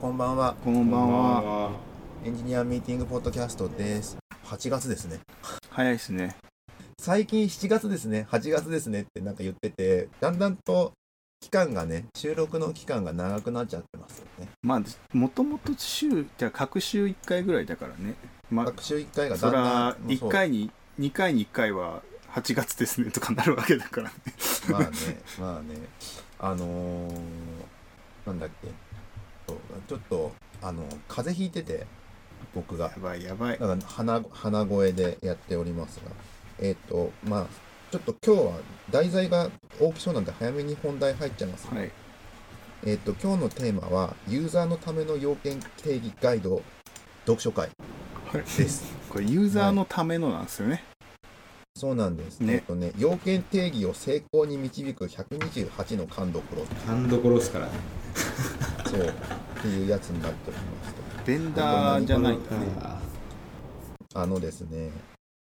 こんばんは。こんばんは。エンジニアミーティングポッドキャストです。8月ですね。早いですね。最近7月ですね、8月ですねってなんか言ってて、だんだんと期間がね、収録の期間が長くなっちゃってますよね。まあ、もともと週、じゃあ、各週1回ぐらいだからね。まあ、学習1回がだんだん、、1回に、2回に1回は8月ですねとかなるわけだからね。まあね、まあね、あのー、なんだっけ、そうちょっと、あの、風邪ひいてて、僕がや。ばいやばい。だから鼻鼻声でやっておりますが、えっ、と、まあ、ちょっと今日は題材が大きそうなんで早めに本題入っちゃいます、はい。えっ、と、今日のテーマは、ユーザーのための要件定義ガイド読書会はいです。これ、ユーザーのためのなんですよね。そうなんです。ねえっ、とね、要件定義を成功に導く128の勘どころ、勘どころですからね。そう、っていうやつになっておりますと。ベンダーじゃないんだね。ああのですね、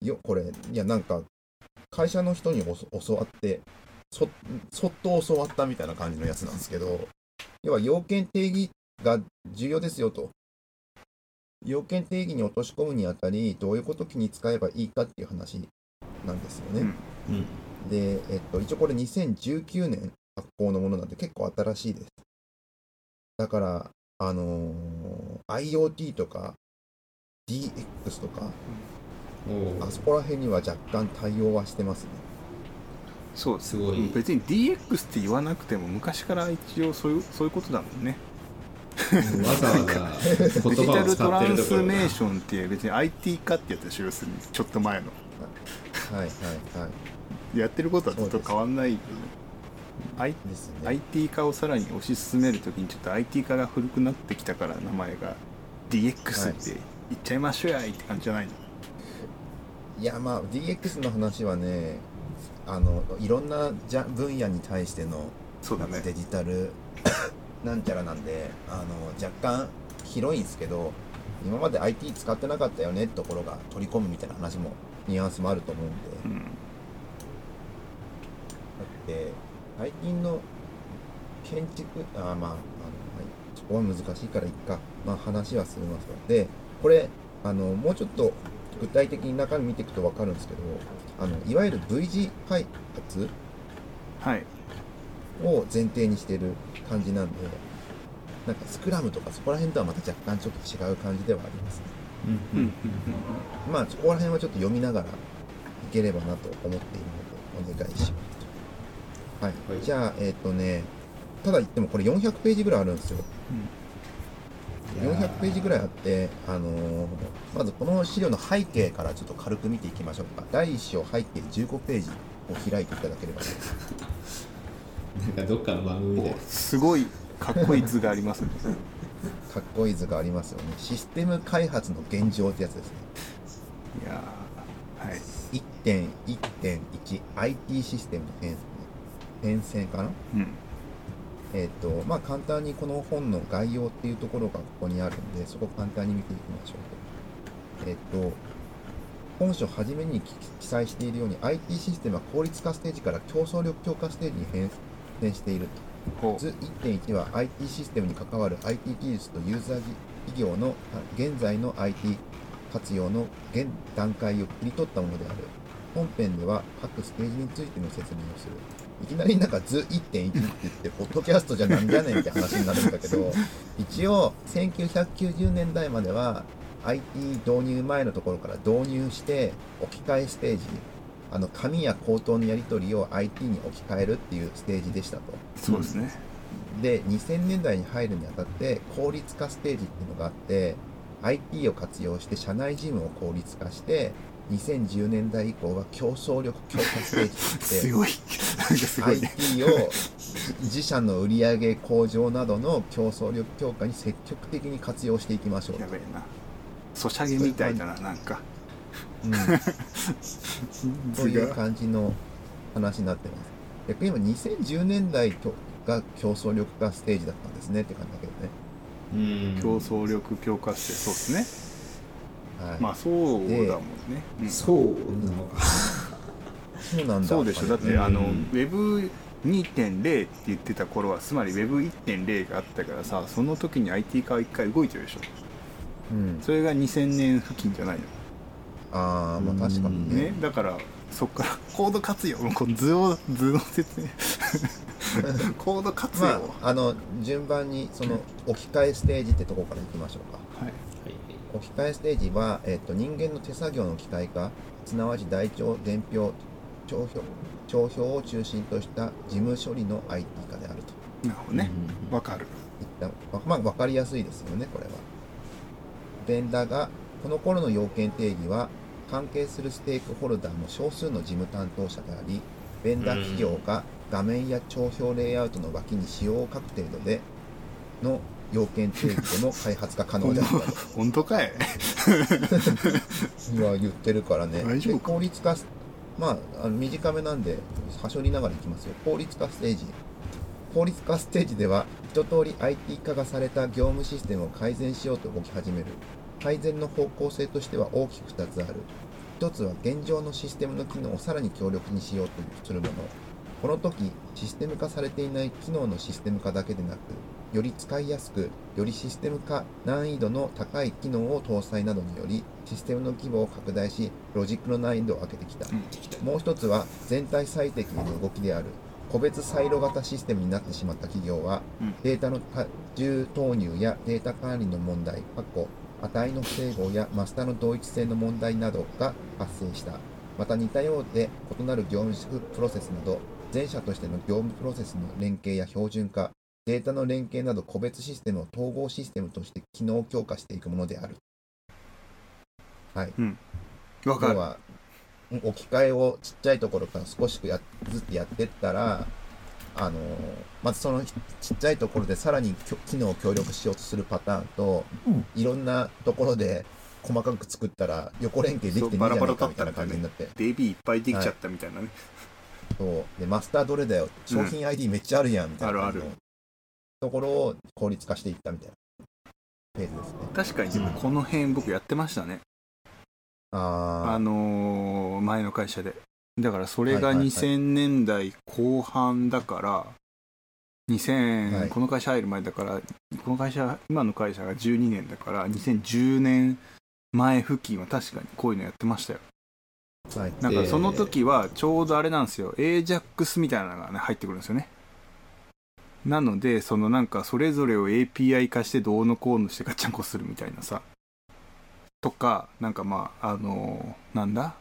よ、これ、いや、なんか、会社の人に教わって、そ、そっと教わったみたいな感じのやつなんですけど、要は要件定義が重要ですよと。要件定義に落とし込むにあたり、どういうこと気に使えばいいかっていう話なんですよね。うんうん。で、えっと、一応これ2019年発行のものなんで結構新しいです。だから、あのー IoT とか DX とか、おあそこら辺には若干対応はしてますね。そうですすごい。別に DX って言わなくても、昔から一応そういうそういうことだもんね。わざわざデジタルトランスメーションって別に IT 化ってやつでしょ要するにちょっと前の。はい。はいはやってることはずっと変わんない、I い。ですね。IT 化をさらに推し進めるときにちょっと IT 化が古くなってきたから名前が DX って言っちゃいましょうやいって感じじゃないの、いやまあ DX の話はね、あのいろんなじゃ分野に対してのそうだねデジタル なんちゃらなんで、あの若干広いんですけど、今まで IT 使ってなかったよねってところが取り込むみたいな話もニュアンスもあると思うんで。うんだって最近の建築あーまああの、はい、そこは難しいからいっか、まあ、話は進みますのでこれあのもうちょっと具体的に中身見ていくと分かるんですけどあのいわゆる V 字開発はい。を前提にしてる感じなんでなんかスクラムとかそこら辺とはまた若干ちょっと違う感じではありますね。まあそこら辺はちょっと読みながらいければなと思っているのでお願いしますはい、はい。じゃあえっ、とねただ言ってもこれ400ページぐらいあるんですよ。400ページぐらいあって、あのーまずこの資料の背景からちょっと軽く見ていきましょうか。第1章背景15ページを開いていただければ。と なんかどっかの番組みたいおすごいかっこいい図がありますね。かっこいい図がありますよね。システム開発の現状ってやつですね。いやーはい。1.1.1IT システムの変変遷かな？うん。えっ、とまあ簡単にこの本の概要っていうところがここにあるんでそこ簡単に見ていきましょうと。えっ、と本書初めに記記載しているように IT システムは効率化ステージから競争力強化ステージに変遷しているほう。図1.1は IT システムに関わる IT 技術とユーザー企業のあ現在の IT 活用の現段階を切り取ったものである。本編では各ステージについての説明をするいきなりなんか図1.1って言ってポッドキャストじゃなんじゃねんって話になるんだけど 一応1990年代までは IT 導入前のところから導入して置き換えステージあの紙や口頭のやり取りを IT に置き換えるっていうステージでしたと。そうですねで2000年代に入るにあたって効率化ステージっていうのがあって IT を活用して社内事務を効率化して2010年代以降は競争力強化ステージって。すごい。すごいね。IT を自社の売上向上などの競争力強化に積極的に活用していきましょう。やべえな。ソシャゲみたいだななんか。うん、という感じの話になってます。逆に今2010年代とが競争力化ステージだったんですねって感じだけどね。うん。競争力強化してそうですねはい、まあそうだもんね、うん。そうなのか。そうなんだそうでしょ。だって、あのウうん。ェブ2.0って言ってた頃はつまり Web1.0 があったからさその時に IT 化は一回動いてるでしょ。うん。それが2000年付近じゃないの。ああまあ確かにね。ねだからそっからコード活用。もうこの図を図の説明。コード活用、まああの順番にその置き換えステージってとこからいきましょうかはい置き換えステージは、えっと人間の手作業の機械化すなわち台帳伝票帳票帳票を中心とした事務処理の IT 化であると。なるほどね。うんわかる一旦わまあ分かりやすいですよねこれは。ベンダーがこの頃の要件定義は関係するステークホルダーの少数の事務担当者でありベンダー企業が画面や帳票レイアウトの脇に仕様を書く程度での要件定義でも開発が可能であったと本当かい。今言ってるからね。大丈夫で効率化すまああの短めなんではしょりながらいきますよ。効率化ステージ。効率化ステージでは一通り IT 化がされた業務システムを改善しようと動き始める。改善の方向性としては大きく2つある。1つは現状のシステムの機能をさらに強力にしようとするもの。この時システム化されていない機能のシステム化だけでなくより使いやすくよりシステム化難易度の高い機能を搭載などによりシステムの規模を拡大しロジックの難易度を上げてきた、もう一つは全体最適の動きである個別サイロ型システムになってしまった企業は、うん。データの多重投入やデータ管理の問題過去値の不整合やマスターの同一性の問題などが発生した。また似たようで異なる業務プロセスなど全社としての業務プロセスの連携や標準化データの連携など個別システムを統合システムとして機能を強化していくものである。はい。わかる。要はうん置き換えをちっちゃいところから少しやずつやってったら、あのーまずそのちちっちゃいところでさらに機能を協力しようとするパターンと、いろんなところで細かく作ったら横連携できてねえじゃないかみたいな感じになって、DB いっぱいできちゃったみたいなね、そう。でマスターどれだよ。商品 ID めっちゃあるやんみたいな感じの。あるところを効率化していったみたいな。ーズですね。確かにでもこの辺僕やってましたね、ああのー前の会社で。だからそれがはいはいはい。2000年代後半だから、2000、はい。この会社入る前だからこの会社今の会社が12年だから2010年前付近は確かにこういうのやってましたよ。あ、はい、なんかその時はちょうどあれなんですよ。AJAX みたいなのがね入ってくるんですよねなのでそのなんかそれぞれを API 化してどうのこうのしてガチャンコするみたいなさ。とかなんかまああのなんだ？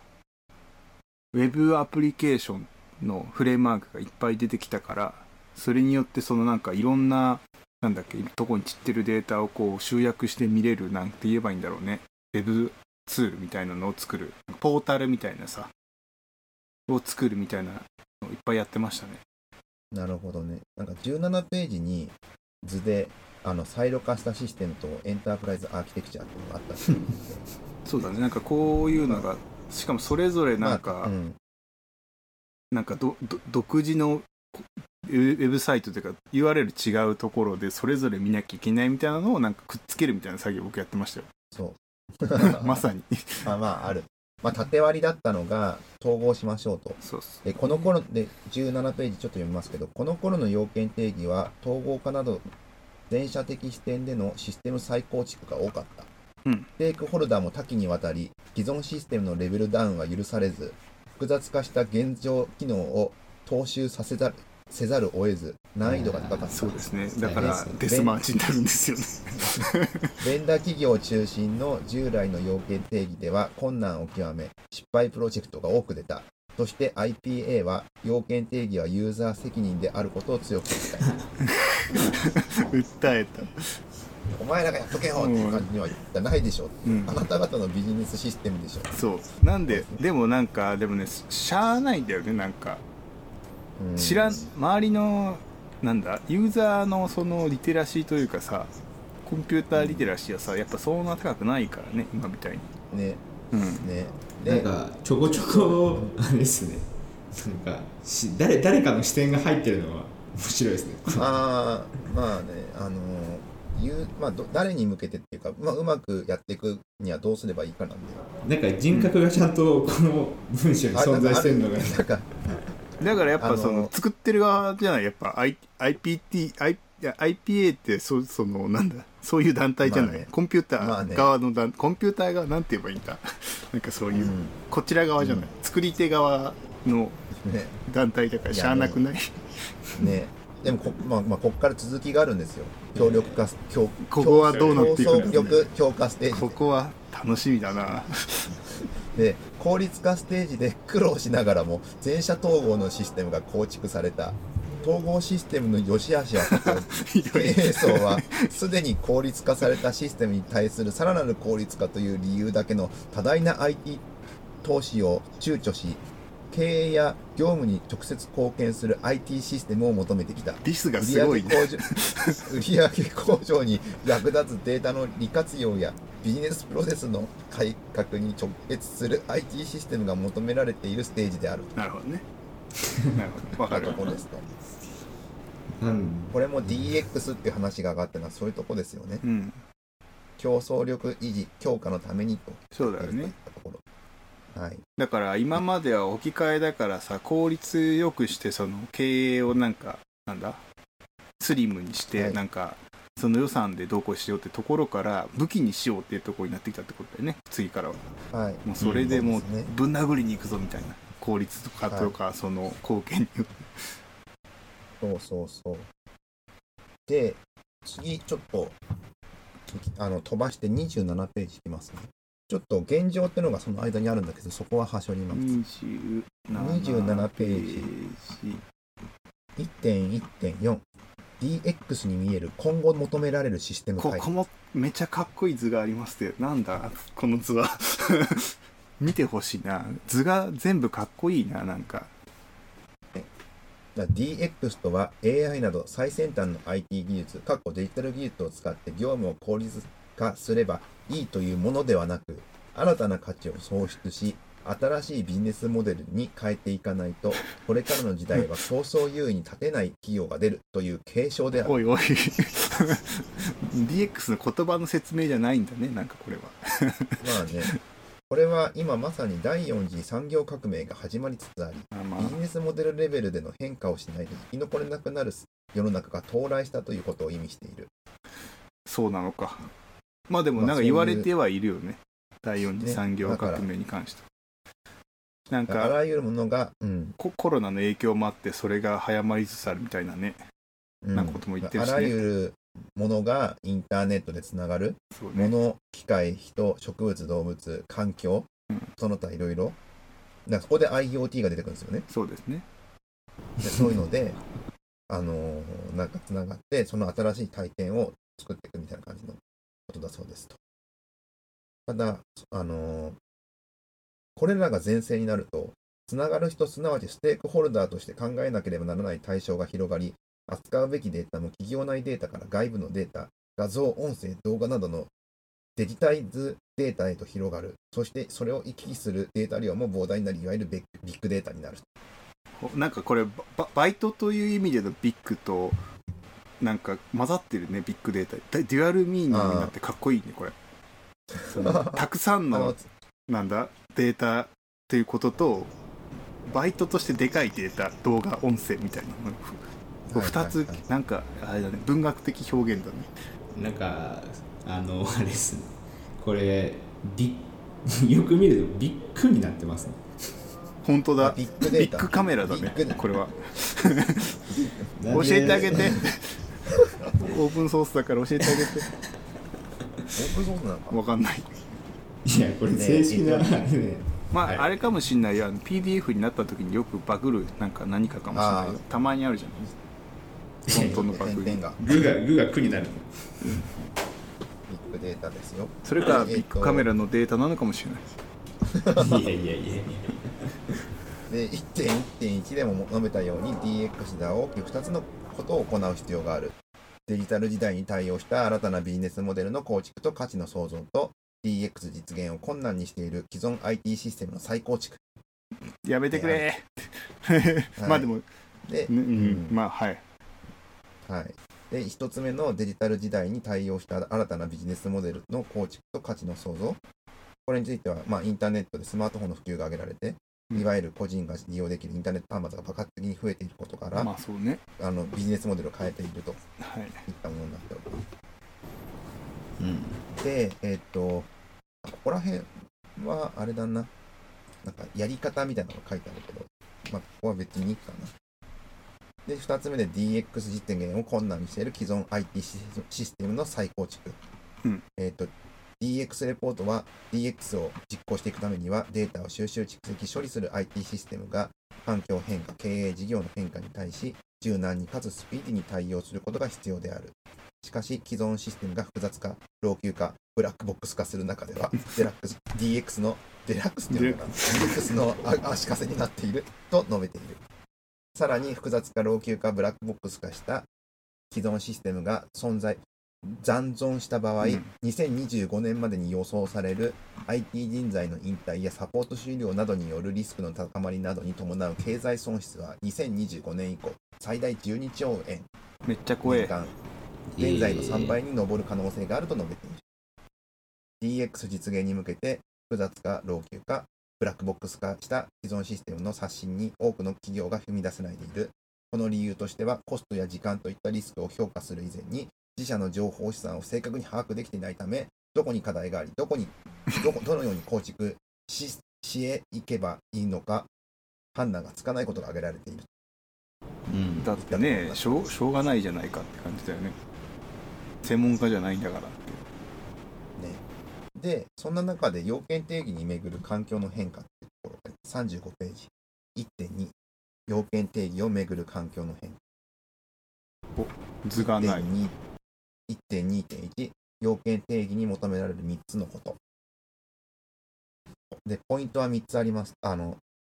ウェブアプリケーションのフレームワークがいっぱい出てきたからそれによってそのなんかいろんななんだっけとこに散ってるデータをこう集約して見れるなんて言えばいいんだろうね。ウェブツールみたいなのを作る。ポータルみたいなさ。を作るみたいなのをいっぱいやってましたね。なるほどね。なんか17ページに図であのサイロ化したシステムとエンタープライズアーキテクチャっていうのがあった。そうだねなんかこういうのがしかもそれぞれなんか、まあうん、なんかどど独自のこウェウェブサイトというか URL 違うところでそれぞれ見なきゃいけないみたいなのをなんかくっつけるみたいな作業僕やってましたよそう。まさにあ まあある。まあ縦割りだったのが統合しましょうと。そうそうでこの頃で17ページちょっと読みますけど、この頃の要件定義は統合化など全社的視点でのシステム再構築が多かった。うんステークホルダーも多岐にわたり、既存システムのレベルダウンは許されず、複雑化した現状機能を踏襲させざるせざるを得ず、難易度が高かった。そうですね。だからデスマーチになるんですよね。ベンダー企業中心の従来の要件定義では困難を極め失敗プロジェクトが多く出た。そして IPA は要件定義はユーザー責任であることを強く訴えた。訴えた。お前らがやっとけよっていう感じには言ってないでしょ、うん。あなた方のビジネスシステムでしょ、そう。なんででもなんかでもねしゃあないんだよねなんかうん。知らん周りのなんだユーザーのそのリテラシーというかさコンピューターリテラシーはさやっぱそんな高くないからね今みたいに。ね。うん。ね。でなんかちょこちょこあれですね。なんかし誰誰かの視点が入ってるのは面白いですね。あーまあねあの言うまあ、ど誰に向けてっていうか、まあ、うまくやっていくにはどうすればいいかなんで。なんか人格がちゃんとこの文章に存在してるのが。なんかだからやっぱそあのの作ってる側じゃない？やっぱ I IPT I いや IPA ってそそのなんだ？そういう団体じゃない、まあね。コンピュータまあねー側の団、コンピューター側なんて言えばいいんだ？なんかそういう、うん。こちら側じゃない、作り手側のね。団体だからしゃあなくない、ね。でもこ,、まあまあ、こっから続きがあるんですよ。協力化強ここはどうなっていく競んだ争力強化ステージ。ここは楽しみだなで効率化ステージで苦労しながらも全社統合のシステムが構築された。統合システムの良し悪しは経営層はすでに効率化されたシステムに対するさらなる効率化という理由だけの多大な IT 投資を躊躇し経営や業務に直接貢献する IT システムを求めてきた。リスが売すごいね。上向上売上向上に役立つデータの利活用やビジネスプロセスの改革に直結する IT システムが求められているステージである。なるほどね。なるほど。わかるところですとなんこれも DX っていう話が上がったのはそういうとこですよね。うん。競争力維持強化のためにと。そうだよね。いったところはい。だから今までは置き換えだからさ効率よくしてその経営をなんかなんだスリムにして、はい。なんかその予算でどうこうしようってところから武器にしようっていうところになってきたってことだよね次からは。はい。もうそれでもうぶん殴りに行くぞみたいな。効率とかとか、その貢献に。そうそうそう。で次ちょっとあの飛ばして27ページいきますねちょっと現状っていうのがその間にあるんだけどそこははしょります。27 27ページ。1.1.4 DX に見える今後求められるシステム改ここもめちゃかっこいい図がありますってなんだ？この図は。見てほしいな。図が全部かっこいいななんか。だ DX とは AI など最先端の IT 技術、かっこデジタル技術を使って業務を効率化すればいいというものではなく、新たな価値を創出し、新しいビジネスモデルに変えていかないと、これからの時代は競争優位に立てない企業が出るという警鐘である。おいおい。DX の言葉の説明じゃないんだねなんかこれは。まあね、これは今まさに第4次産業革命が始まりつつあり、ビジネスモデルレベルでの変化をしないと生き残れなくなる世の中が到来したということを意味している。そうなのかまあでもなんか言われてはいるよね。第四次産業革命に関しては。なんあからゆるものが、うん、ココロナの影響もあってそれが早まりつつあるみたいなね。うん。なことも言ってるしね。あらゆるものがインターネットでつながる、そうね。物、機械、人、植物、動物、環境、うん。その他いろいろ。そこで IoT が出てくるんですよね。そうですね。でそういうので、あのーなんかつながって、その新しい体験を作っていくみたいな感じのことだそうですと。ただ、あのこれらが前提になると、つながる人、すなわちステークホルダーとして考えなければならない対象が広がり、扱うべきデータも企業内データから外部のデータ、画像、音声、動画などのデジタイズデータへと広がる。そしてそれを行き来するデータ量も膨大になり、いわゆるビッグデータになる。なんかこれババイトという意味でのビッグとなんか混ざってるねビッグデータ。デデュアルミーニングになってかっこいいねこれ。その たくさんあののなんだデータっていうこととバイトとしてでかいデータ動画音声みたいな。のふ2つはいはいはい。なんかあれだね文学的表現だね。なんかあのあれですね。これビッ よく見るとビッグになってますね。本当だ。ビッグデータ。ビッグカメラだねこれは。教えてあげて。オープンソースだから教えてあげて。オープンソースなのかわかんない。いやこれ正式な、ねね。まあ、はい。あれかもしんない。よあの PDF になった時によくバグるなんか何かかもしれないたまにあるじゃない？本当のバグがグがグが苦になる。ビッグデータですよ。それかビッグカメラのデータなのかもしれない。いやいやいやいや。で1.1.1でも述べたように DX では大きく2つのことを行う必要がある。デジタル時代に対応した新たなビジネスモデルの構築と価値の創造と DX 実現を困難にしている既存 IT システムの再構築。やめてくれ まあでも、で、うんうんまあはいはい。で、1つ目のデジタル時代に対応した新たなビジネスモデルの構築と価値の創造。これについては、まあ、インターネットでスマートフォンの普及が挙げられて、うんいわゆる個人が利用できるインターネット端末が爆発的に増えていることから、まあそうねあのビジネスモデルを変えているといはいったものになっております。うんで、えっと、ここら辺はあれだな、なんかやり方みたいなのが書いてあるけど、まあ、ここは別にいいかな。で、2つ目で DX 実現を困難にしている既存 IT シスシステムの再構築。うんえっと、DX レポートは DX を実行していくためにはデータを収集、蓄積、処理する IT システムが環境変化、経営事業の変化に対し柔軟にかつスピーディーに対応することが必要である。しかし、既存システムが複雑化、老朽化、ブラックボックス化する中では、デラックス、DX の、デラックスっていうか ?DX の足かせになっていると述べている。さらに、複雑化、老朽化、ブラックボックス化した既存システムが存在、残存した場合、うん2025年までに予想される IT 人材の引退やサポート終了などによるリスクの高まりなどに伴う経済損失は2025年以降、最大12兆円めっちゃ怖え年間現在の3倍に上る可能性があると述べている。DX 実現に向けて複雑化、老朽化、ブラックボックス化した既存システムの刷新に多くの企業が踏み出せないでいる。この理由としては、コストや時間といったリスクを評価する以前に、自社の情報資産を正確に把握できていないため、どこに課題があり、どこに、どこどのように構築ししへいけばいいのか、判断がつかないことが挙げられている。うんだってねしょうしょうがないじゃないかって感じだよね専門家じゃないんだからってね。で、そんな中で要件定義にめぐる環境の変化っていうところが35ページ。1.2、要件定義をめぐる環境の変化。図がない1.2 1.2.1、要件定義に求められる3つのこと。で、ポイントは3つあります。あの、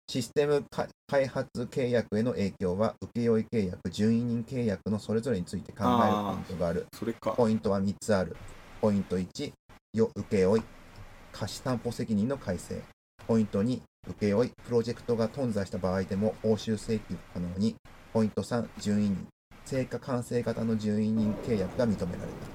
システムか開発契約への影響は、請負契約、準委任契約のそれぞれについて考えるポイントがある。それかポイントは3つある。ポイント1、よ請負貸担保責任の改正。ポイント2、請負プロジェクトが頓挫した場合でも報酬請求可能に。ポイント3、準委任。成果完成型の準委任契約が認められた。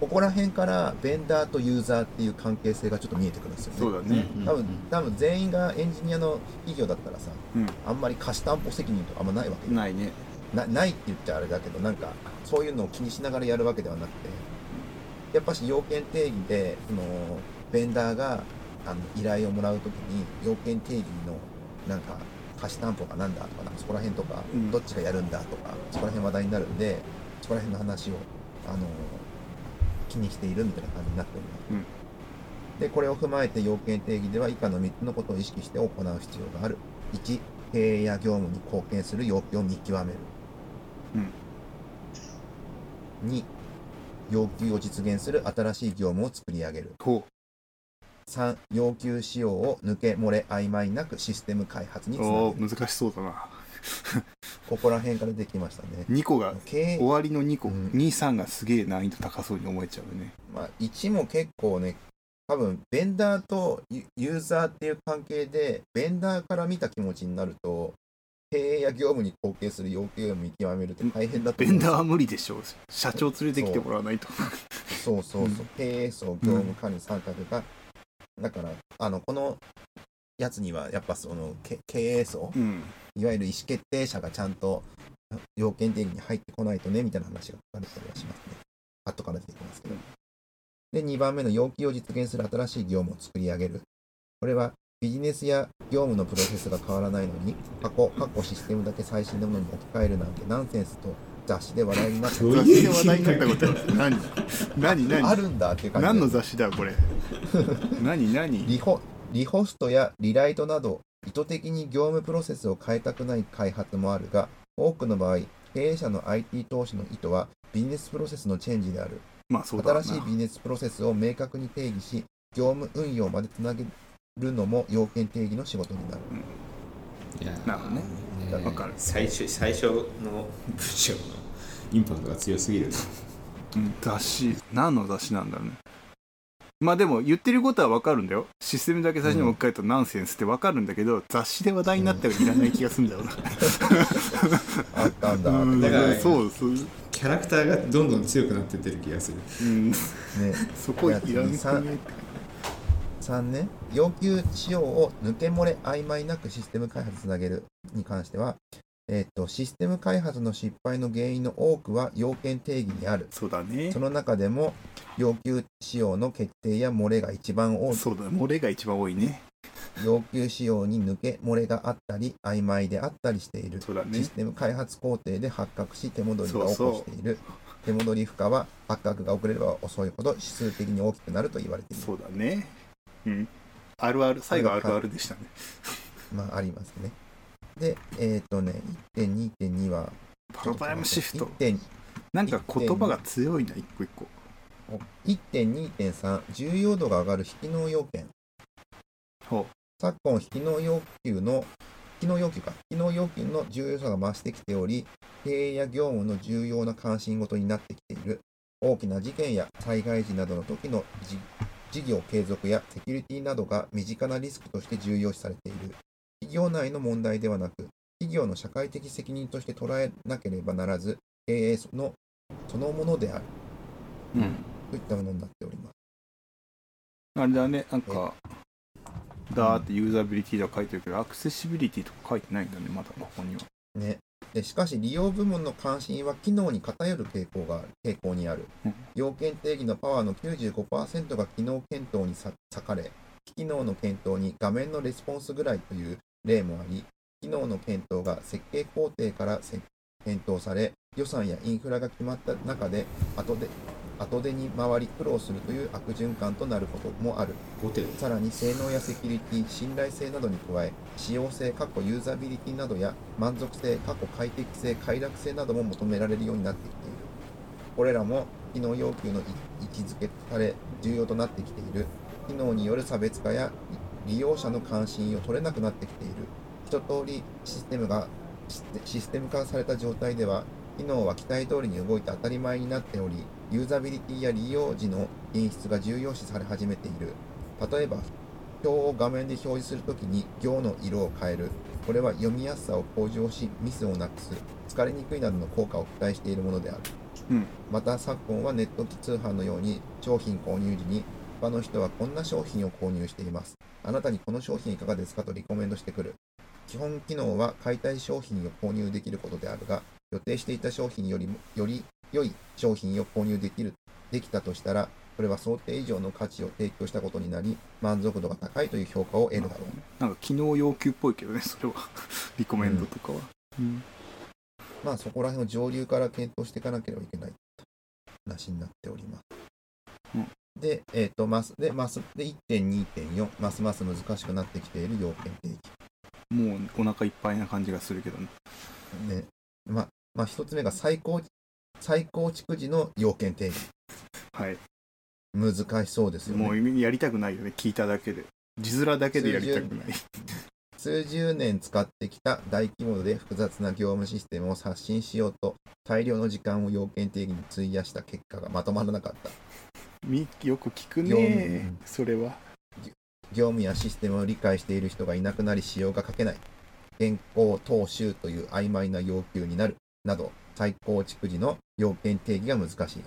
ここら辺からベンダーとユーザーっていう関係性がちょっと見えてくるんですよね。そうだね。多分多分全員がエンジニアの企業だったらさ、うんあんまり貸担保責任とかあんまないわけよ。ないね。なないって言っちゃあれだけどなんかそういうのを気にしながらやるわけではなくてやっぱし要件定義でそのベンダーがあの依頼をもらうときに要件定義のなんか貸し担保がなんだとかなんかそこら辺とか、うん。どっちがやるんだとかそこら辺話題になるんでそこら辺の話をあの気にしているみたいな感じになっております。うん。でこれを踏まえて要件定義では以下の3つのことを意識して行う必要がある。1経営や業務に貢献する要求を見極める。2要求を実現する新しい業務を作り上げる。ほ3要求仕様を抜け漏れ曖昧なくシステム開発につなうおー難しそうだな。ここら辺からできましたね。2個が経営。終わりの2個、うん。23がすげえ難易度高そうに思えちゃうね。まあ、1も結構ね多分ベンダーとユユーザーっていう関係でベンダーから見た気持ちになると経営や業務に貢献する要求を見極めるって大変だとベンダーは無理でしょう。社長連れてきてもらわないと。そう。そうそう、う。ん。経営層、業務管理参画が、だから、あの、このやつには、やっぱその、け経営層、うんいわゆる意思決定者がちゃんと要件定義に入ってこないとね、みたいな話が書かれたりはしますね。後から出てきますけど。で、2番目の要求を実現する新しい業務を作り上げる。これは、ビジネスや業務のプロセスが変わらないのに、過去、過去システムだけ最新のものに置き換えるなんてナンセンスと雑誌で話題になってどう雑誌で話題になったこと何？何？何？あるんだって感じで何の雑誌だこれ。何？何？リホリホストやリライトなど意図的に業務プロセスを変えたくない開発もあるが多くの場合経営者の IT 投資の意図はビジネスプロセスのチェンジである。まあそうだな。新しいビジネスプロセスを明確に定義し業務運用までつなげるのも要件定義の仕事になる。いやなるほどね。ね。わかる。最初最初の文章のインパクトが強すぎる。うん雑誌。何の雑誌なんだろうね。まあでも言ってることは分かるんだよ。システムだけ最初に置き換えるとナンセンスって分かるんだけど、雑誌で話題になったらいらない気がするんだよな、あったんだ。うんだからそうそう、キャラクターがどんどん強くなってってる気がする。うん、ね。そこいらんくね。3 3ね、要求仕様を抜け漏れ曖昧なくシステム開発つなげるに関しては、えっと、システム開発の失敗の原因の多くは要件定義にある。そうだねその中でも、要求仕様の決定や漏れが一番多い。そうだ漏れが一番多いね要求仕様に抜け漏れがあったり、曖昧であったりしている。そうだねシステム開発工程で発覚し手戻りが起こしている。手戻り負荷は発覚が遅れれば遅いほど指数的に大きくなると言われている。そうだねうん。あるある最後あるあるでしたね。まあ、ありますね。で、えっ、とね、1.2.2は、パラダイムシフト。1.2なんか言葉が強いな一個一個。1.2.3重要度が上がる非機能要件。ほ昨今非機能要求の機能要求か。機能要求の重要さが増してきており経営や業務の重要な関心事になってきている。大きな事件や災害時などの時のじ事業継続やセキュリティなどが身近なリスクとして重要視されている。企業内の問題ではなく企業の社会的責任として捉えなければならず経営のそのものである。ううん。といったものになっております。あれだねなんかダーってユーザビリティとか書いてるけどアクセシビリティとか書いてないんだねまだここには。ね、でしかし利用部門の関心は機能に偏る傾向が傾向にあるうん。要件定義のパワーの95%が機能検討にさ割かれ、非機能の検討に画面のレスポンスぐらいという例もあり、機能の検討が設計工程からせ検討され、予算やインフラが決まった中で後で後手に回り苦労するという悪循環となることもある。5点さらに性能やセキュリティ、信頼性などに加え、使用性、過去ユーザビリティなどや満足性、過去快適性、快楽性なども求められるようになってきている。これらも機能要求の位置づけされ重要となってきている。機能による差別化や利用者の関心を取れなくなってきている。一通りシステムがシステム化された状態では、機能は期待通りに動いて当たり前になっており、ユーザビリティや利用時の品質が重要視され始めている。例えば、表を画面で表示するときに行の色を変える。これは読みやすさを向上し、ミスをなくす、疲れにくいなどの効果を期待しているものである。うんまた昨今はネット通販のように商品購入時に他の人はこんな商品を購入しています。あなたにこの商品いかがですかとリコメンドしてくる。基本機能は買いたい商品を購入できることであるが、予定していた商品よりもより良い商品を購入できるできたとしたら、これは想定以上の価値を提供したことになり、満足度が高いという評価を得るだろう。なんか機能要求っぽいけどねそれは リコメンドとかは、うんまあそこら辺を上流から検討していかなければいけない話になっております。うんで、えっ、と、マス、で、マス、で、1.2.4、ますます難しくなってきている要件定もうお腹いっぱいな感じがするけどね義。ね。まあ、まあ一つ目が最高、最構築時の要件定義。はい難しそうですよもね。うやりたくないよね聞いただけで字面だけでやりたくない 数十年使ってきた大規模で複雑な業務システムを刷新しようと、大量の時間を要件定義に費やした結果がまとまらなかった。みよく聞くねそれは業務やシステムを理解している人がいなくなり使用が書けない。現行踏襲という曖昧な要求になる。など、再構築時の要件定義が難しい。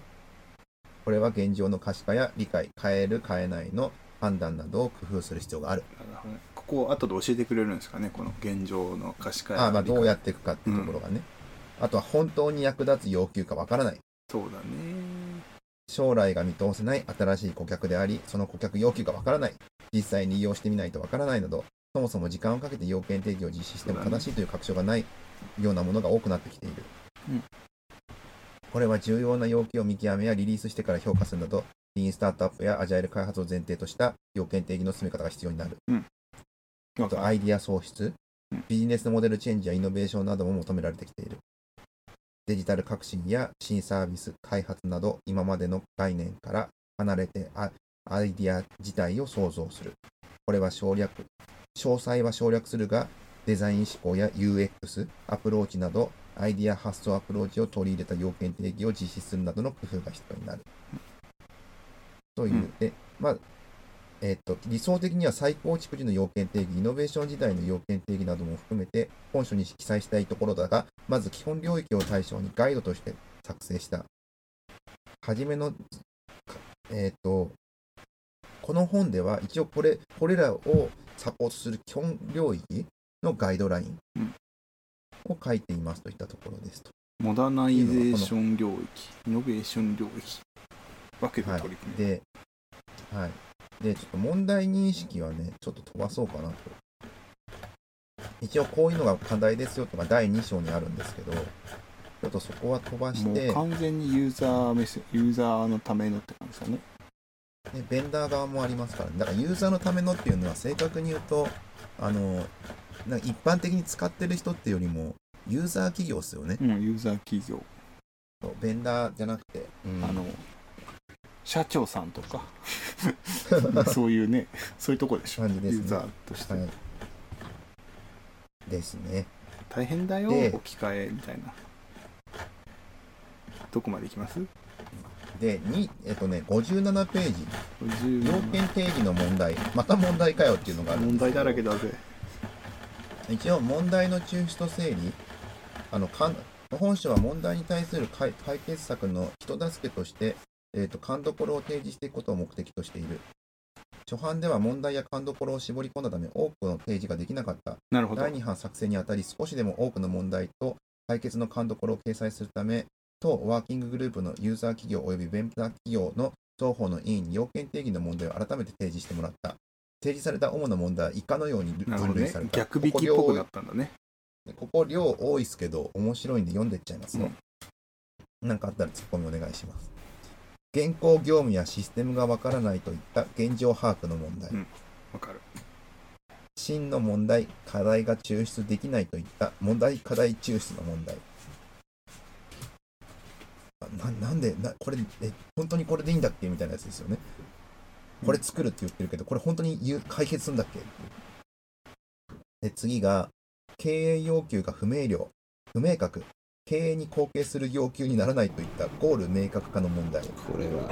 これは現状の可視化や理解、変える、変えないの判断などを工夫する必要がある。なるほどねここを後で教えてくれるんですかねこの現状の可視化やああまあ、どうやっっていくかっていうところがね。あとは本当に役立つ要求かわからない。そうだね将来が見通せない新しい顧客であり、その顧客要求がわからない。実際に利用してみないとわからないなど、そもそも時間をかけて要件定義を実施しても正しいという確証がないようなものが多くなってきている。うんこれは重要な要求を見極めやリリースしてから評価するなど、リーンスタートアップやアジャイル開発を前提とした要件定義の進め方が必要になる。あと、アイディア創出うん、ビジネスモデルチェンジやイノベーションなども求められてきている。デジタル革新や新サービス開発など、今までの概念から離れてあアイディア自体を創造する。これは省略、詳細は省略するが、デザイン思考や UX、アプローチなど、アイディア発想アプローチを取り入れた要件定義を実施するなどの工夫が必要になる。という、うんで、まあ、えっと、理想的には再構築時の要件定義、イノベーション時代の要件定義なども含めて、本書に記載したいところだが、まず基本領域を対象にガイドとして作成した。はじめの、かえっと、この本では一応これこれらをサポートする基本領域のガイドラインうんを書いていますといったところですと。モダナイゼーション領域イノベーション領域分けてはい取り組み、で、はい。で、ちょっと問題認識はね、ちょっと飛ばそうかなと。一応こういうのが課題ですよとか第2章にあるんですけど、ちょっとそこは飛ばしてもう、完全にユーザー目線ユーザーのためのって感じだねね、ベンダー側もありますから、ね、だからユーザーのためのっていうのは正確に言うと、あの、なんか一般的に使ってる人っていうよりも、ユーザー企業ですよね。うんユーザー企業、ベンダーじゃなくて、うん。あの社長さんとか。そういうねそういうとこでしょ。ね。ユーザーとして、はい。ですね。大変だよで置き換えみたいな。どこまでいきます？で、にえっとね、57ページ、要57件定義の問題、また問題かよっていうのがある問題だらけだぜ一応問題の抽出と整理あの本書は問題に対する解解決策の人助けとして、えー、と勘どころを提示していくことを目的としている。初版では問題や勘どころを絞り込んだため多くの提示ができなかった。なるほど。第2版作成にあたり少しでも多くの問題と解決の勘どころを掲載するため当ワーキンググループのユーザー企業及びベンダー企業の双方の委員に要件定義の問題を改めて提示してもらった提示された主な問題は以下のように分類された逆引きっぽくなったんだねでここ量多いですけど面白いんで読んでっちゃいますよ。なんかあったらツッコミお願いします。現行業務やシステムがわからないといった現状把握の問題。うんわかる真の問題、課題が抽出できないといった問題課題抽出の問題。あななんでな、これえ、本当にこれでいいんだっけ？みたいなやつですよね。これ作るって言ってるけど、これ本当に言う解決するんだっけ？で、次が、経営要求が不明瞭、不明確、経営に貢献する要求にならないといったゴール明確化の問題。これは。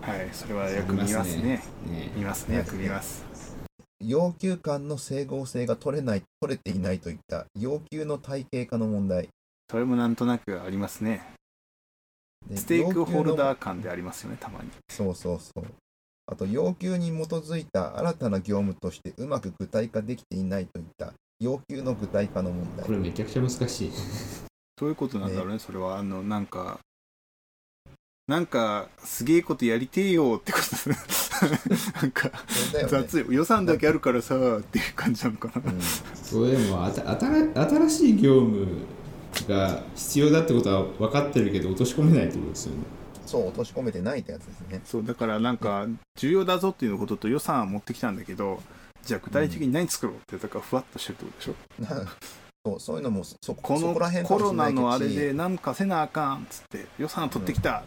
はいそれはよく見ますね。ね。見ますねよく見ます。要求間の整合性が取れない、取れていないといった要求の体系化の問題。それもなんとなくありますね。でステークホルダー感でありますよねたまに。そうそうそう。あと、要求に基づいた新たな業務としてうまく具体化できていないといった要求の具体化の問題。こ。れめちゃくちゃ難しい。どういうことなんだろうねそれは。あのなんかなんかすげえことやりてえよってこと。ですねなんかね。雑い予算だけあるからさっていう感じなのかな。うん。それでもあた新新しい業務が必要だってことは分かってるけど落とし込めないってことですよねそう、落とし込めてないってやつですね。そうだからなんか重要だぞっていうことと予算は持ってきたんだけどじゃあ具体的に何作ろうってだからふわっとしてるってことでしょ、な そうそういうのもそそこのコロナのあれでなんかせなあかんっつって予算取ってきた、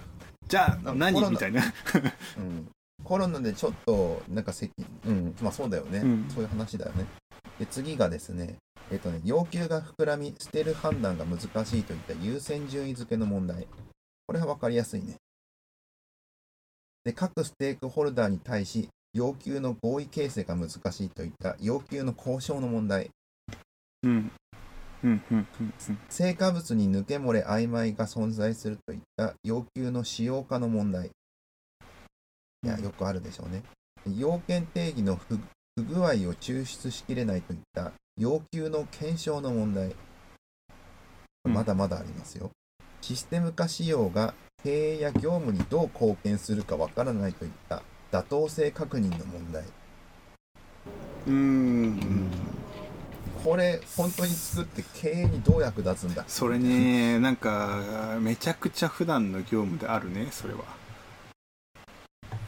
じゃあなんかコロナ何みたいな。うん、コロナでちょっとなんかせうん。まあそうだよね、うん。そういう話だよね。で次がですねえっとね要求が膨らみ捨てる判断が難しいといった優先順位付けの問題。これは分かりやすいねで各ステークホルダーに対し要求の合意形成が難しいといった要求の交渉の問題うん成果物に抜け漏れ曖昧が存在するといった要求の使用化の問題。いや、よくあるでしょうね。要件定義の不不具合を抽出しきれないといった要求の検証の問題。うんまだまだありますよ。システム化仕様が経営や業務にどう貢献するかわからないといった妥当性確認の問題。うーん。これ、本当に作って経営にどう役立つんだ？それねなんかめちゃくちゃ普段の業務であるねそれは。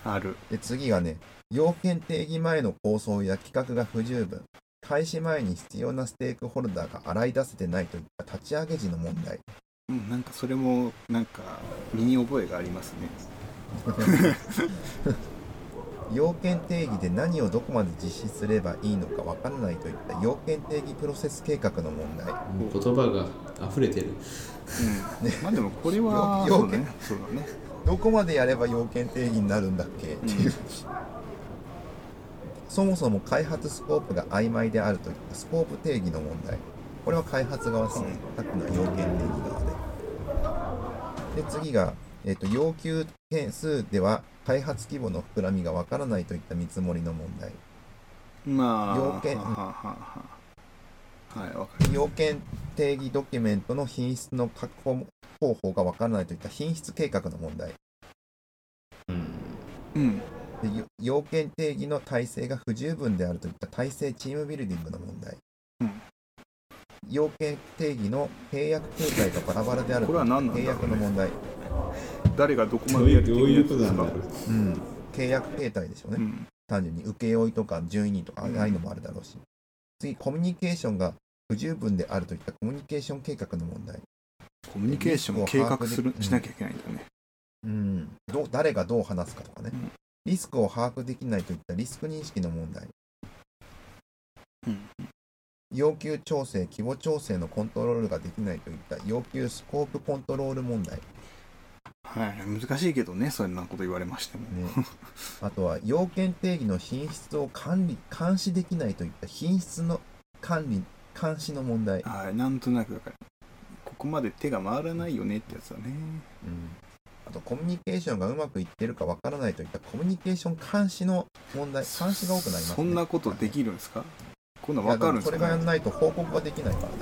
ある。で次がね、要件定義前の構想や企画が不十分、開始前に必要なステークホルダーが洗い出せてないといった立ち上げ時の問題。うんなんかそれもなんか身に覚えがありますね。要件定義で何をどこまで実施すればいいのかわからないといった要件定義プロセス計画の問題。もう言葉が溢れてる。うん。まあでもこれは要そうだね。そうだね。どこまでやれば要件定義になるんだっけ？っていう、そもそも開発スコープが曖昧であるといったスコープ定義の問題これは開発側ですねさっきの要件定義側で。で次がえっと要求件数では開発規模の膨らみがわからないといった見積もりの問題。まあ要件はははははい要件定義ドキュメントの品質の確保方法がわからないといった品質計画の問題。うん。うん。要件定義の体制が不十分であるといった体制チームビルディングの問題、うん要件定義の契約形態がバラバラであるこれは何なんだね。契約の問題、誰がどこまでやるどういう。ことなん。だかろううん、契約形態でしょうね、うん。単純に請負とか順位とかあうんあいうのもあるだろうし、次コミュニケーションが不十分であるといったコミュニケーション計画の問題、コミュニケーションを計画するうんしなきゃいけないんだよねうん、どう誰がどう話すかとかね、うん。リスクを把握できないといったリスク認識の問題。うん要求調整規模調整のコントロールができないといった要求スコープコントロール問題、はい難しいけどねそんなこと言われましても。ね、あとは要件定義の品質を管理監視できないといった品質の管理監視の問題、はいなんとなくだからここまで手が回らないよねってやつだね。うん。あとコミュニケーションがうまくいってるかわからないといったコミュニケーション監視の問題監視が多くなります、ね、そんなことできるんですか？こんなん分かるんですかね。それがやらないと報告ができないからね。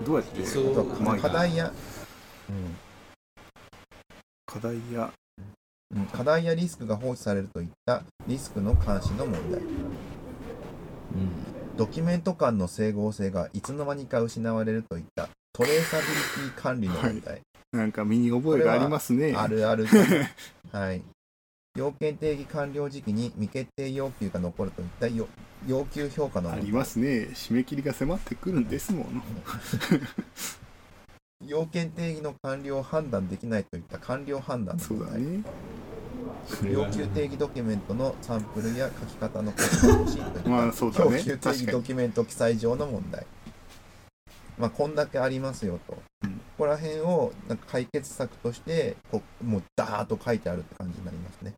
うん。どうやって課題や、うん。課題や。うん。課題やリスクが放置されるといったリスクの監視の問題。うん。ドキュメント間の整合性がいつの間にか失われるといったトレーサビリティ管理の問題、なんか身に覚えがありますね。あるある はい要件定義完了時期に未決定要求が残るといった要要求評価のありますね。締め切りが迫ってくるんですもん 要件定義の完了を判断できないといった完了判断そうだね。要求定義ドキュメントのサンプルや書き方のコツが欲しいといった。まあそうだね。要求定義ドキュメント記載上の問題。まあこんだけありますよと、うん。ここら辺をなんか解決策としてこうもうダーッと書いてあるって感じになりますね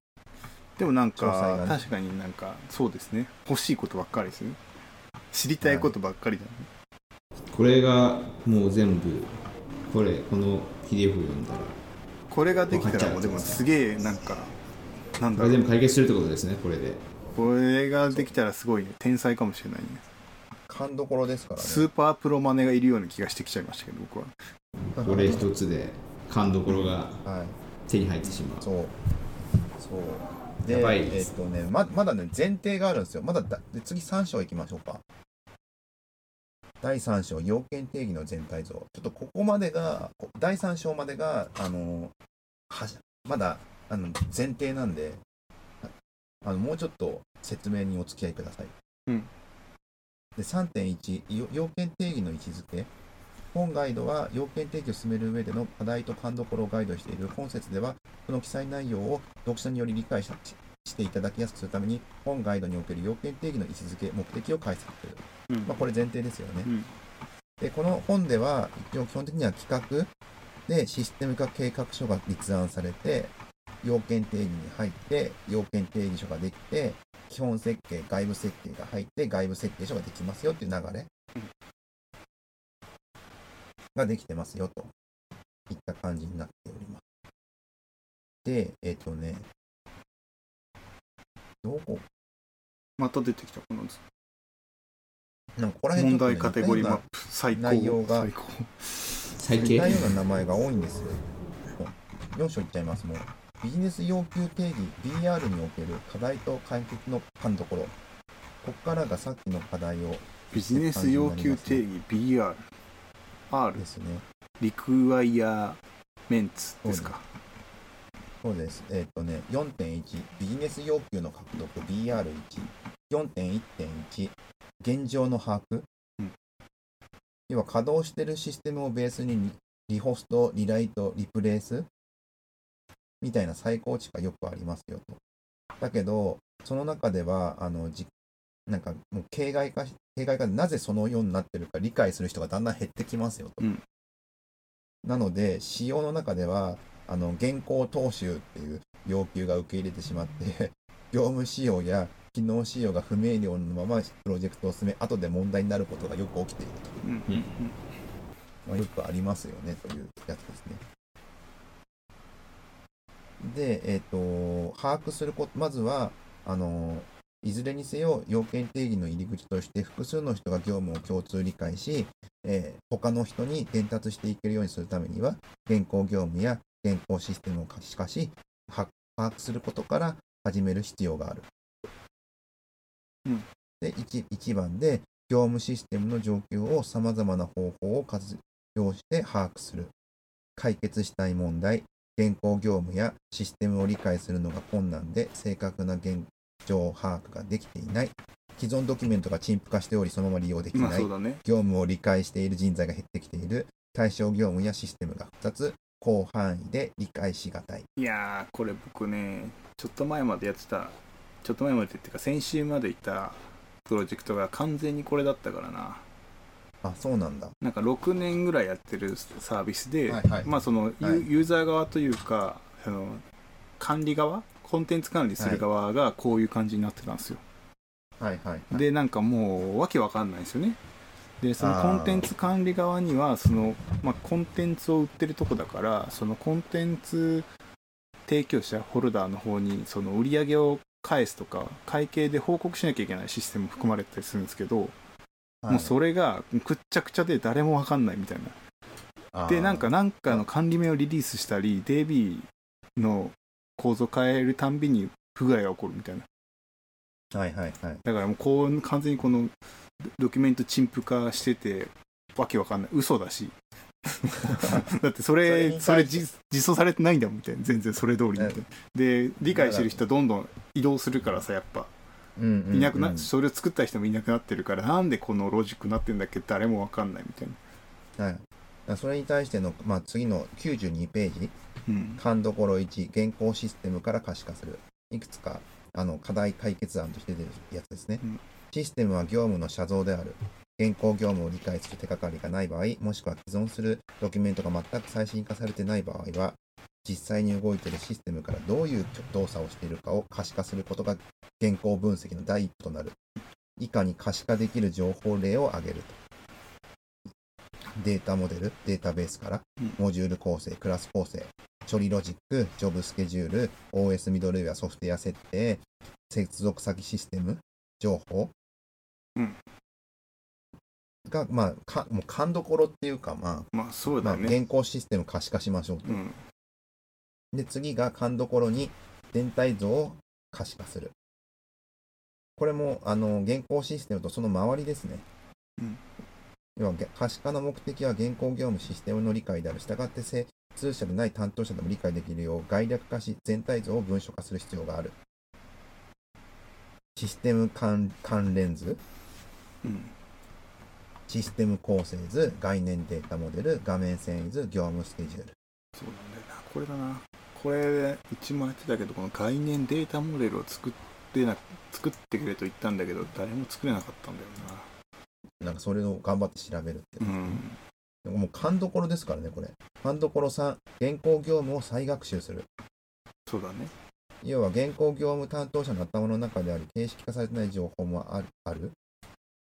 でもなん詳細がね。か確かになんかそうですね。欲しいことばっかりですね知りたいことばっかりだね、これがもう全部これこの PDF を読んだら。これができたらもうでもすげえなんかなんこれ全だろう部解決するってことですねこれで。これができたらすごいね天才かもしれないね。勘どころですからね。スーパープロマネがいるような気がしてきちゃいましたけど僕は。これ一つで勘どころがはい。手に入ってしまう。そう。そうでやえっ、とねままだね前提があるんですよ。まだだで次3章いきましょうか。第3章要件定義の全体像。ちょっとここまでがこ第3章までがあのはしまだあの前提なんであのもうちょっと説明にお付き合いください、うん。で3.1よ要件定義の位置づけ。本ガイドは要件定義を進める上での課題と勘どころをガイドしている本節ではその記載内容を読者により理解ししていただきやすくするために本ガイドにおける要件定義の位置づけ目的を解説する、うん。まあ、これ前提ですよね、うん。でこの本では一応基本的には企画でシステム化計画書が立案されて要件定義に入って要件定義書ができて基本設計外部設計が入って外部設計書ができますよっていう流れができてますよといった感じになっておりますでえっ、とねどこ？また出てきたこのなんかここら辺問題カテゴリーマッ似プ最高。内容が最高。最似た低。ような名前が多いんですよ。4章いっちゃいます、もう。ビジネス要求定義 BR における課題と解決の勘どころ。ここからがさっきの課題をビジネス要求定義 BR R ですね。リクワイアメンツですかそうです。えっ、とね、4.1、ビジネス要求の獲得 BR1。4.1.1、現状の把握。うん要は稼働しているシステムをベースにリリホスト、リライト、リプレイスみたいな再構築がよくありますよと。だけど、その中では、あの、じなんかもう形骸化し、形骸化でなぜそのようになってるか理解する人がだんだん減ってきますよと。うんなので、仕様の中では、あの、現行踏襲っていう要求が受け入れてしまって、業務仕様や機能仕様が不明瞭のままプロジェクトを進め、後で問題になることがよく起きていると。うんうんまあ、よくありますよねというやつですね。で、えっ、と、把握すること、まずは、あの、いずれにせよ要件定義の入り口として複数の人が業務を共通理解し、えー他の人に伝達していけるようにするためには現行業務や現行システムを可視化しは把握することから始める必要がある。うんで 1, 1番で業務システムの状況をさまざまな方法を活用して把握する。解決したい問題、現行業務やシステムを理解するのが困難で正確な現状把握ができていない。既存ドキュメントが陳腐化しておりそのまま利用できないまあね業務を理解している人材が減ってきている。対象業務やシステムが複雑。広範囲で理解しがたい。いやーこれ僕ねちょっと前までやってたちょっと前までっていうか先週までいたプロジェクトが完全にこれだったからな。あ、そうなんだ。なんか6年ぐらいやってるサービスで、はいはい。まあそのユ,、はい。ユーザー側というかあの管理側？コンテンツ管理する側がこういう感じになってたんですよ、はいはい、はい。でなんかもうわけわかんないですよねでそのコンテンツ管理側にはその、まあ、コンテンツを売ってるとこだからそのコンテンツ提供者ホルダーの方にその売り上げを返すとか会計で報告しなきゃいけないシステム含まれてたりするんですけど、はい。もうそれがくっちゃくちゃで誰もわかんないみたいな。でなんかなんかの管理名をリリースしたり DB の構造変えるたんびに不具合が起こるみたいな。はいはいはい。だからもうこう完全にこのドキュメント陳腐化しててわけわかんない。嘘だし。だってそそれそれ実実装されてないんだもんみたいな。全然それ通りみたいな。で理解してる人はどんどん移動するからさやっぱ。うんうんうん。いなくな、それを作った人もいなくなってるからなんでこのロジックになってんだっけ？誰もわかんないみたいな。はい。それに対しての、まあ、次の92ページ、うん。勘どころ1、現行システムから可視化する。いくつかあの課題解決案として出るやつですね。うんシステムは業務の写像である。現行業務を理解する手がかりがない場合、もしくは既存するドキュメントが全く最新化されてない場合は、実際に動いているシステムからどういう動作をしているかを可視化することが現行分析の第一歩となる。以下に可視化できる情報例を挙げると。データモデル、データベースからうん、モジュール構成、クラス構成、処理ロジック、ジョブスケジュール、OS ミドルウェアソフトウェア設定、接続先システム、情報、うんが、まあ、かもう勘どころっていうか、ままあそうあ、まあ、だね、現行システム可視化しましょうと。うんで、次が勘どころに全体像を可視化する。これも、あの、現行システムとその周りですね。うん要は、げ可視化の目的は現行業務システムの理解である。したがって、精通者でない担当者でも理解できるよう概略化し、全体像を文書化する必要がある。システム関関連図、うんシステム構成図、概念データモデル、画面遷移図、業務スケジュール。そうなんだよなこれだなこれうちもやってたけどこの概念データモデルを作ってな作ってくれと言ったんだけど誰も作れなかったんだよなんかそれを頑張って調べるって。なうんでももう勘どころですからね、これ。勘どころ3、現行業務を再学習する。そうだね要は、現行業務担当者の頭の中であり、形式化されてない情報もあるある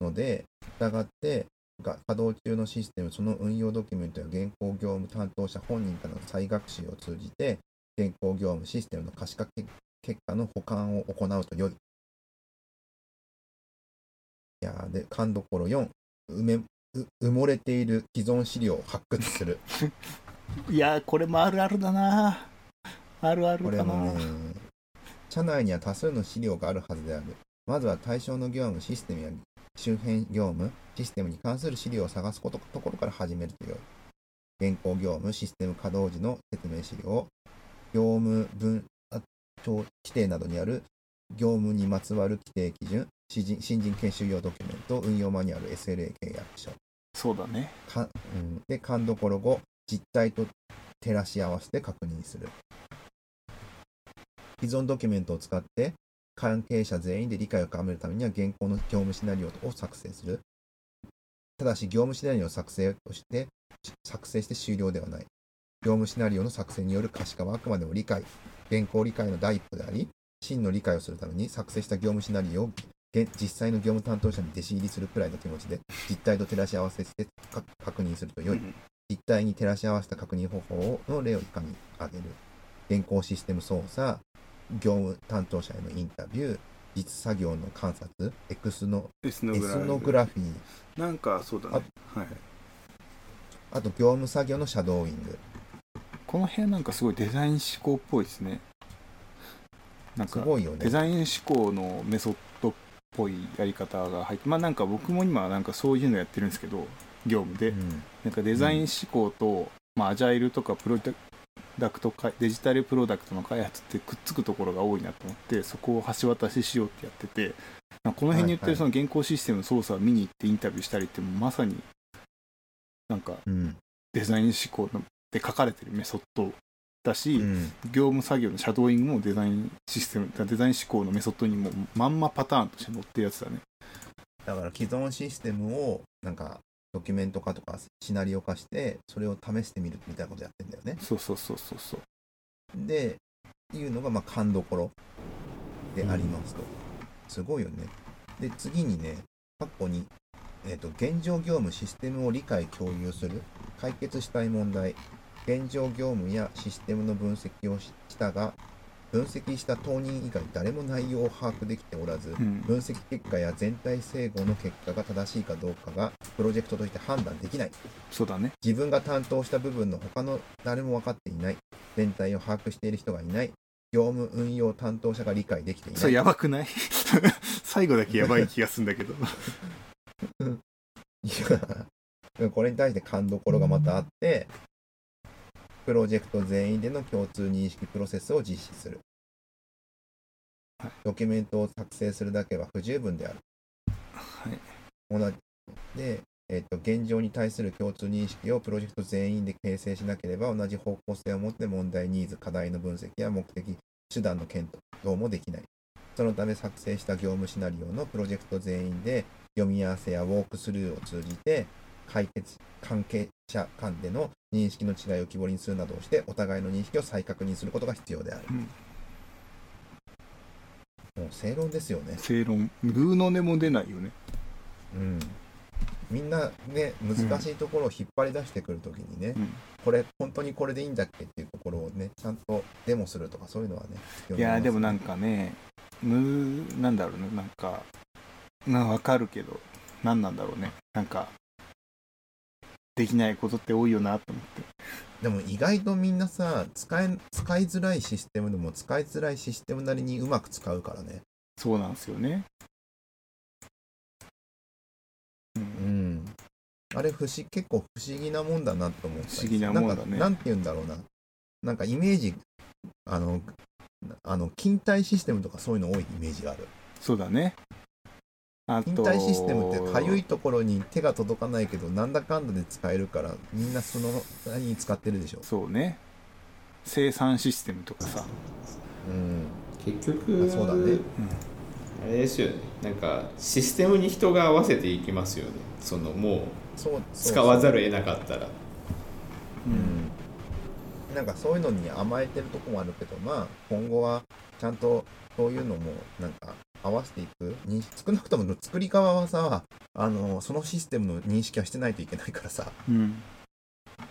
ので、従って、が稼働中のシステム、その運用ドキュメントや現行業務担当者本人からの再学習を通じて、現行業務システムの可視化結結果の保管を行うと良い。いやーで、勘どころ4、埋めう埋もれている既存資料を発掘する。いやーこれもあるあるだなあるあるこれかなもね、社内には多数の資料があるはずである。まずは対象の業務、システムや周辺業務、システムに関する資料を探すことところから始めると良い。現行業務、システム稼働時の説明資料、業務分あ規定などにある業務にまつわる規定基準、新人新人研修用ドキュメント、運用マニュアル、SLA 契約書。そうだねかうん、で、勘どころ後、実態と照らし合わせて確認する。既存ドキュメントを使って、関係者全員で理解を深めるためには、現行の業務シナリオを作成する。ただし、業務シナリオを作成として、作成して終了ではない。業務シナリオの作成による可視化はあくまでも理解、現行理解の第一歩であり、真の理解をするために作成した業務シナリオを現実際の業務担当者に弟子入りするくらいの気持ちで実態と照らし合わせしてか確認すると良い。うん実態に照らし合わせた確認方法の例を以下に挙げる。現行システム操作、業務担当者へのインタビュー、実作業の観察、エクスノエスノグラフィー、なんかそうだね。はい。あと業務作業のシャドーイング。この辺なんかすごいデザイン思考っぽいですね。なんかすごいよね。デ。ザイン思考のメソッドっぽいやり方が入ってまあなんか僕も今なんかそういうのやってるんですけど業務で、うん。なんかデザイン思考と、まあ、アジャイルとかプロダクトかデジタルプロダクトの開発ってくっつくところが多いなと思ってそこを橋渡ししようってやっててこの辺に言ってるその現行システムの操作を見に行ってインタビューしたりってまさになんかうん。デザイン思考ので書かれてるメソッドだし、うん。業務作業のシャドーイングもデザインシステムデザイン思考のメソッドにもまんまパターンとして載ってるやつだねだから既存システムをなんかドキュメント化とかシナリオ化してそれを試してみるみたいなことやってんだよね。そうそうそうそうそうで、いうのがまあ勘どころでありますと。すごいよね。で、次にね、過去に、えっと現状業務システムを理解共有する解決したい問題現状業務やシステムの分析をししたが分析した当人以外誰も内容を把握できておらず、うん。分析結果や全体整合の結果が正しいかどうかがプロジェクトとして判断できない。そうだね。自分が担当した部分の他の誰も分かっていない。全体を把握している人がいない。業務運用担当者が理解できていない。それやばくない？最後だけやばい気がするんだけど。いやこれに対して勘どころがまたあってプロジェクト全員での共通認識プロセスを実施する。はいドキュメントを作成するだけは不十分である。はい。同じで、えっと現状に対する共通認識をプロジェクト全員で形成しなければ同じ方向性を持って問題ニーズ課題の分析や目的手段の検討もできない。そのため作成した業務シナリオのプロジェクト全員で読み合わせやウォークスルーを通じて解決関係者間での認識の違いを浮き彫りにするなどをしてお互いの認識を再確認することが必要である、うん。もう正論ですよね。正論グーの音も出ないよね。うん。みんなね難しいところを引っ張り出してくるときにね、うん。これ本当にこれでいいんだっけっていうところをねちゃんとデモするとかそういうのはねいやーでもなんかかねむなんだろうねなんかまあわかるけど何なんだろうね。なんかできないことって多いよなと思って。でも意外とみんなさ使え使いづらいシステムでも使いづらいシステムなりにうまく使うからね。そうなんですよね。ううん。んあれ不思結構不思議なもんだなと思った不思議なもんだね。んかなんて言うんだろうな。なんかイメージあのあの勤怠システムとかそういうの多いイメージがある。そうだねあと勤怠システムってかゆいところに手が届かないけどなんだかんだで使えるからみんなその何に使ってるでしょ。そうね。生産システムとかさ、うん。結局あそうだね。あれですよね。なんかシステムに人が合わせていきますよね。そのもう使わざるを得なかったら。うん。なんかそういうのに甘えてるとこもあるけどまあ今後はちゃんとそういうのもなんか合わせていく認識少なくとも作り側はさあのそのシステムの認識はしてないといけないからさうん。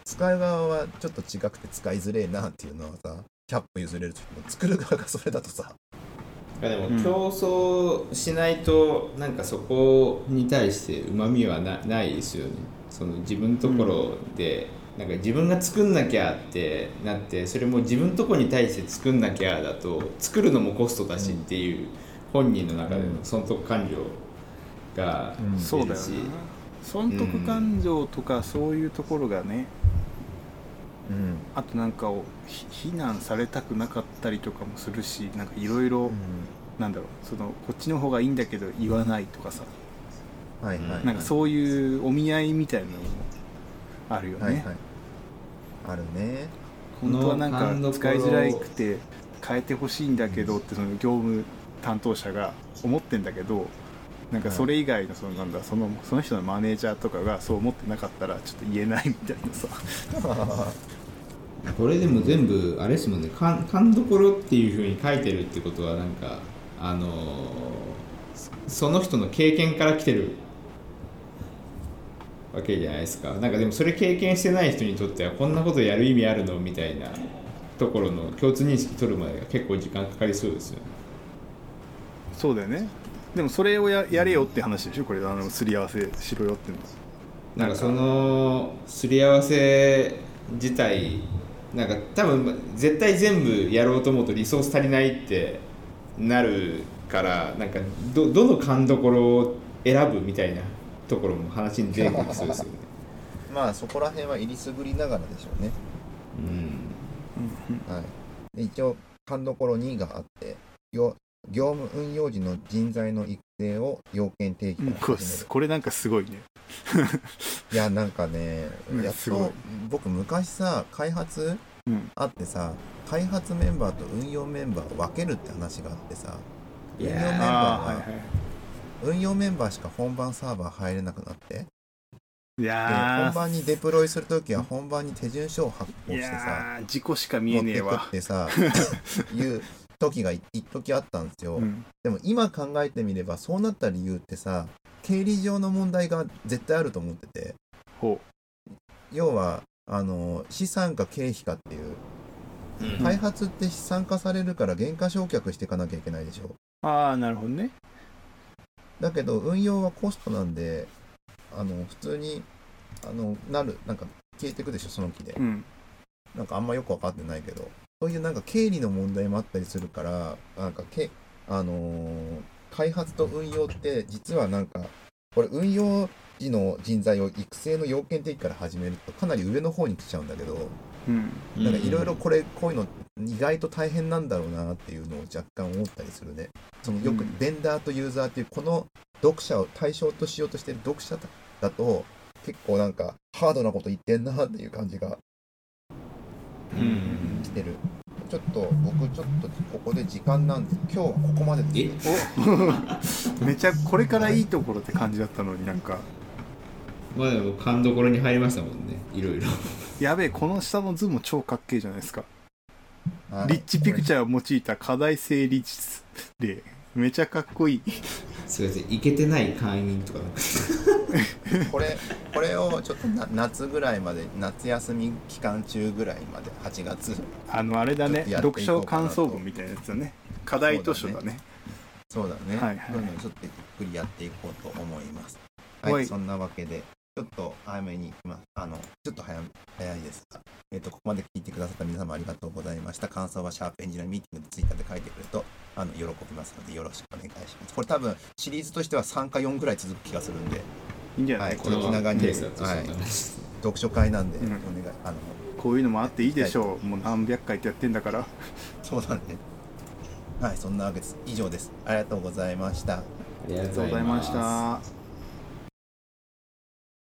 使う側はちょっと違くて使いづれえなっていうのはさ100歩譲れるとしても作る側がそれだとさ。でもうん。競争しないとなんかそこに対してうまみはなないですよね。その自分のところで、なんか自分が作んなきゃってなってそれも自分のとこに対して作んなきゃだと作るのもコストだしっていう本人の中での損得感情が出るし。損得感情とかそういうところがね、うん。あとなんかをひ非難されたくなかったりとかもするしなんかいろいろなんだろうそのこっちの方がいいんだけど言わないとかさ。はいはい、はい、なんかそういうお見合いみたいなのもあるよね、はいはいあるね。本当はなんこの勘どころか使いづらくて変えてほしいんだけどってその業務担当者が思ってんだけどなんかそれ以外のそのなんだそのその人のマネージャーとかがそう思ってなかったらちょっと言えないみたいなさ。これでも全部あれですもんね。勘勘どころっていうふうに書いてるってことはなんかあのーその人の経験から来てるわけじゃないですか。なんかでもそれ経験してない人にとってはこんなことやる意味あるのみたいなところの共通認識取るまでが結構時間かかりそうですよね。そうだよね。でもそれをややれよって話でしょ？これあのすり合わせしろよっての。なんかそのすり合わせ自体なんか多分絶対全部やろうと思うとリソース足りないってなるからなんかどどの勘どころを選ぶみたいなところも話に出てきそうですよね。まあそこら辺は入りすぐりながらでしょうね。うん。はい、で一応、勘どころ2があって、業業務運用時の人材の育成を要件定義うんこれから始める。これなんかすごいね。いや、なんかねうん、やっと僕昔さ、開発うん。あってさ、開発メンバーと運用メンバーを分けるって話があってさ、運用メンバーああは、はいはい運用メンバーしか本番サーバー入れなくなって、いでや本番にデプロイするときは本番に手順書を発行してさ、事故しか見えねえわ。ってさ、いう時が一時あったんですよ。うん。でも今考えてみればそうなった理由ってさ経理上の問題が絶対あると思ってて。ほ要はあの資産か経費かっていう。うん。開発って資産化されるから原価償却していかなきゃいけないでしょ。うああなるほどねだけど運用はコストなんであの普通にあのなるなんか消えていくでしょその期で。うん。なんかあんまよく分かってないけど。そういうなんか経理の問題もあったりするからなんかけあのー開発と運用って実はなんかこれ運用時の人材を育成の要件定義から始めるとかなり上の方に来ちゃうんだけどうん。なんかいろいろこれこういうの意外と大変なんだろうなっていうのを若干思ったりするね。そのよくうん。ベンダーとユーザーっていうこの読者を対象としようとしてる読者だと結構なんかハードなこと言ってんなっていう感じがうん。してる。ちょっと僕ちょっとここで時間なんで今日はここまででえ？お めちゃこれからいいところって感じだったのになんか。まあでも勘どころに入りましたもんね。いろいろやべえこの下の図も超かっけえじゃないですか。はい。リッチピクチャーを用いた課題整理術でめちゃかっこいい。すいませんいけてない会員とか。なんかこれこれをちょっとな夏ぐらいまで夏休み期間中ぐらいまで8月。あのあれだねちょっとやっていこ読書うかなと。感想文みたいなやつだね。課題図書だね。そうだね、はいはいそういうのをちょっとゆっくりやっていこうと思います。ははいい。そんなわけでちょっと早めにます。あのちょっと早め早いですが。えっ、とここまで聞いてくださった皆様ありがとうございました。感想はシャープエンジニアミーティングでツイッターで書いてくれるとあの喜びますのでよろしくお願いします。これ多分シリーズとしては3か4ぐらい続く気がするんで。いいんじゃない、はいこれは気長に。はい。読書会なんで、うん。お願いあの。こういうのもあっていいでしょう。もう何百回ってやってんだから。そうだね。はいそんなわけです。以上です。ありがとうございました。ありがとうございました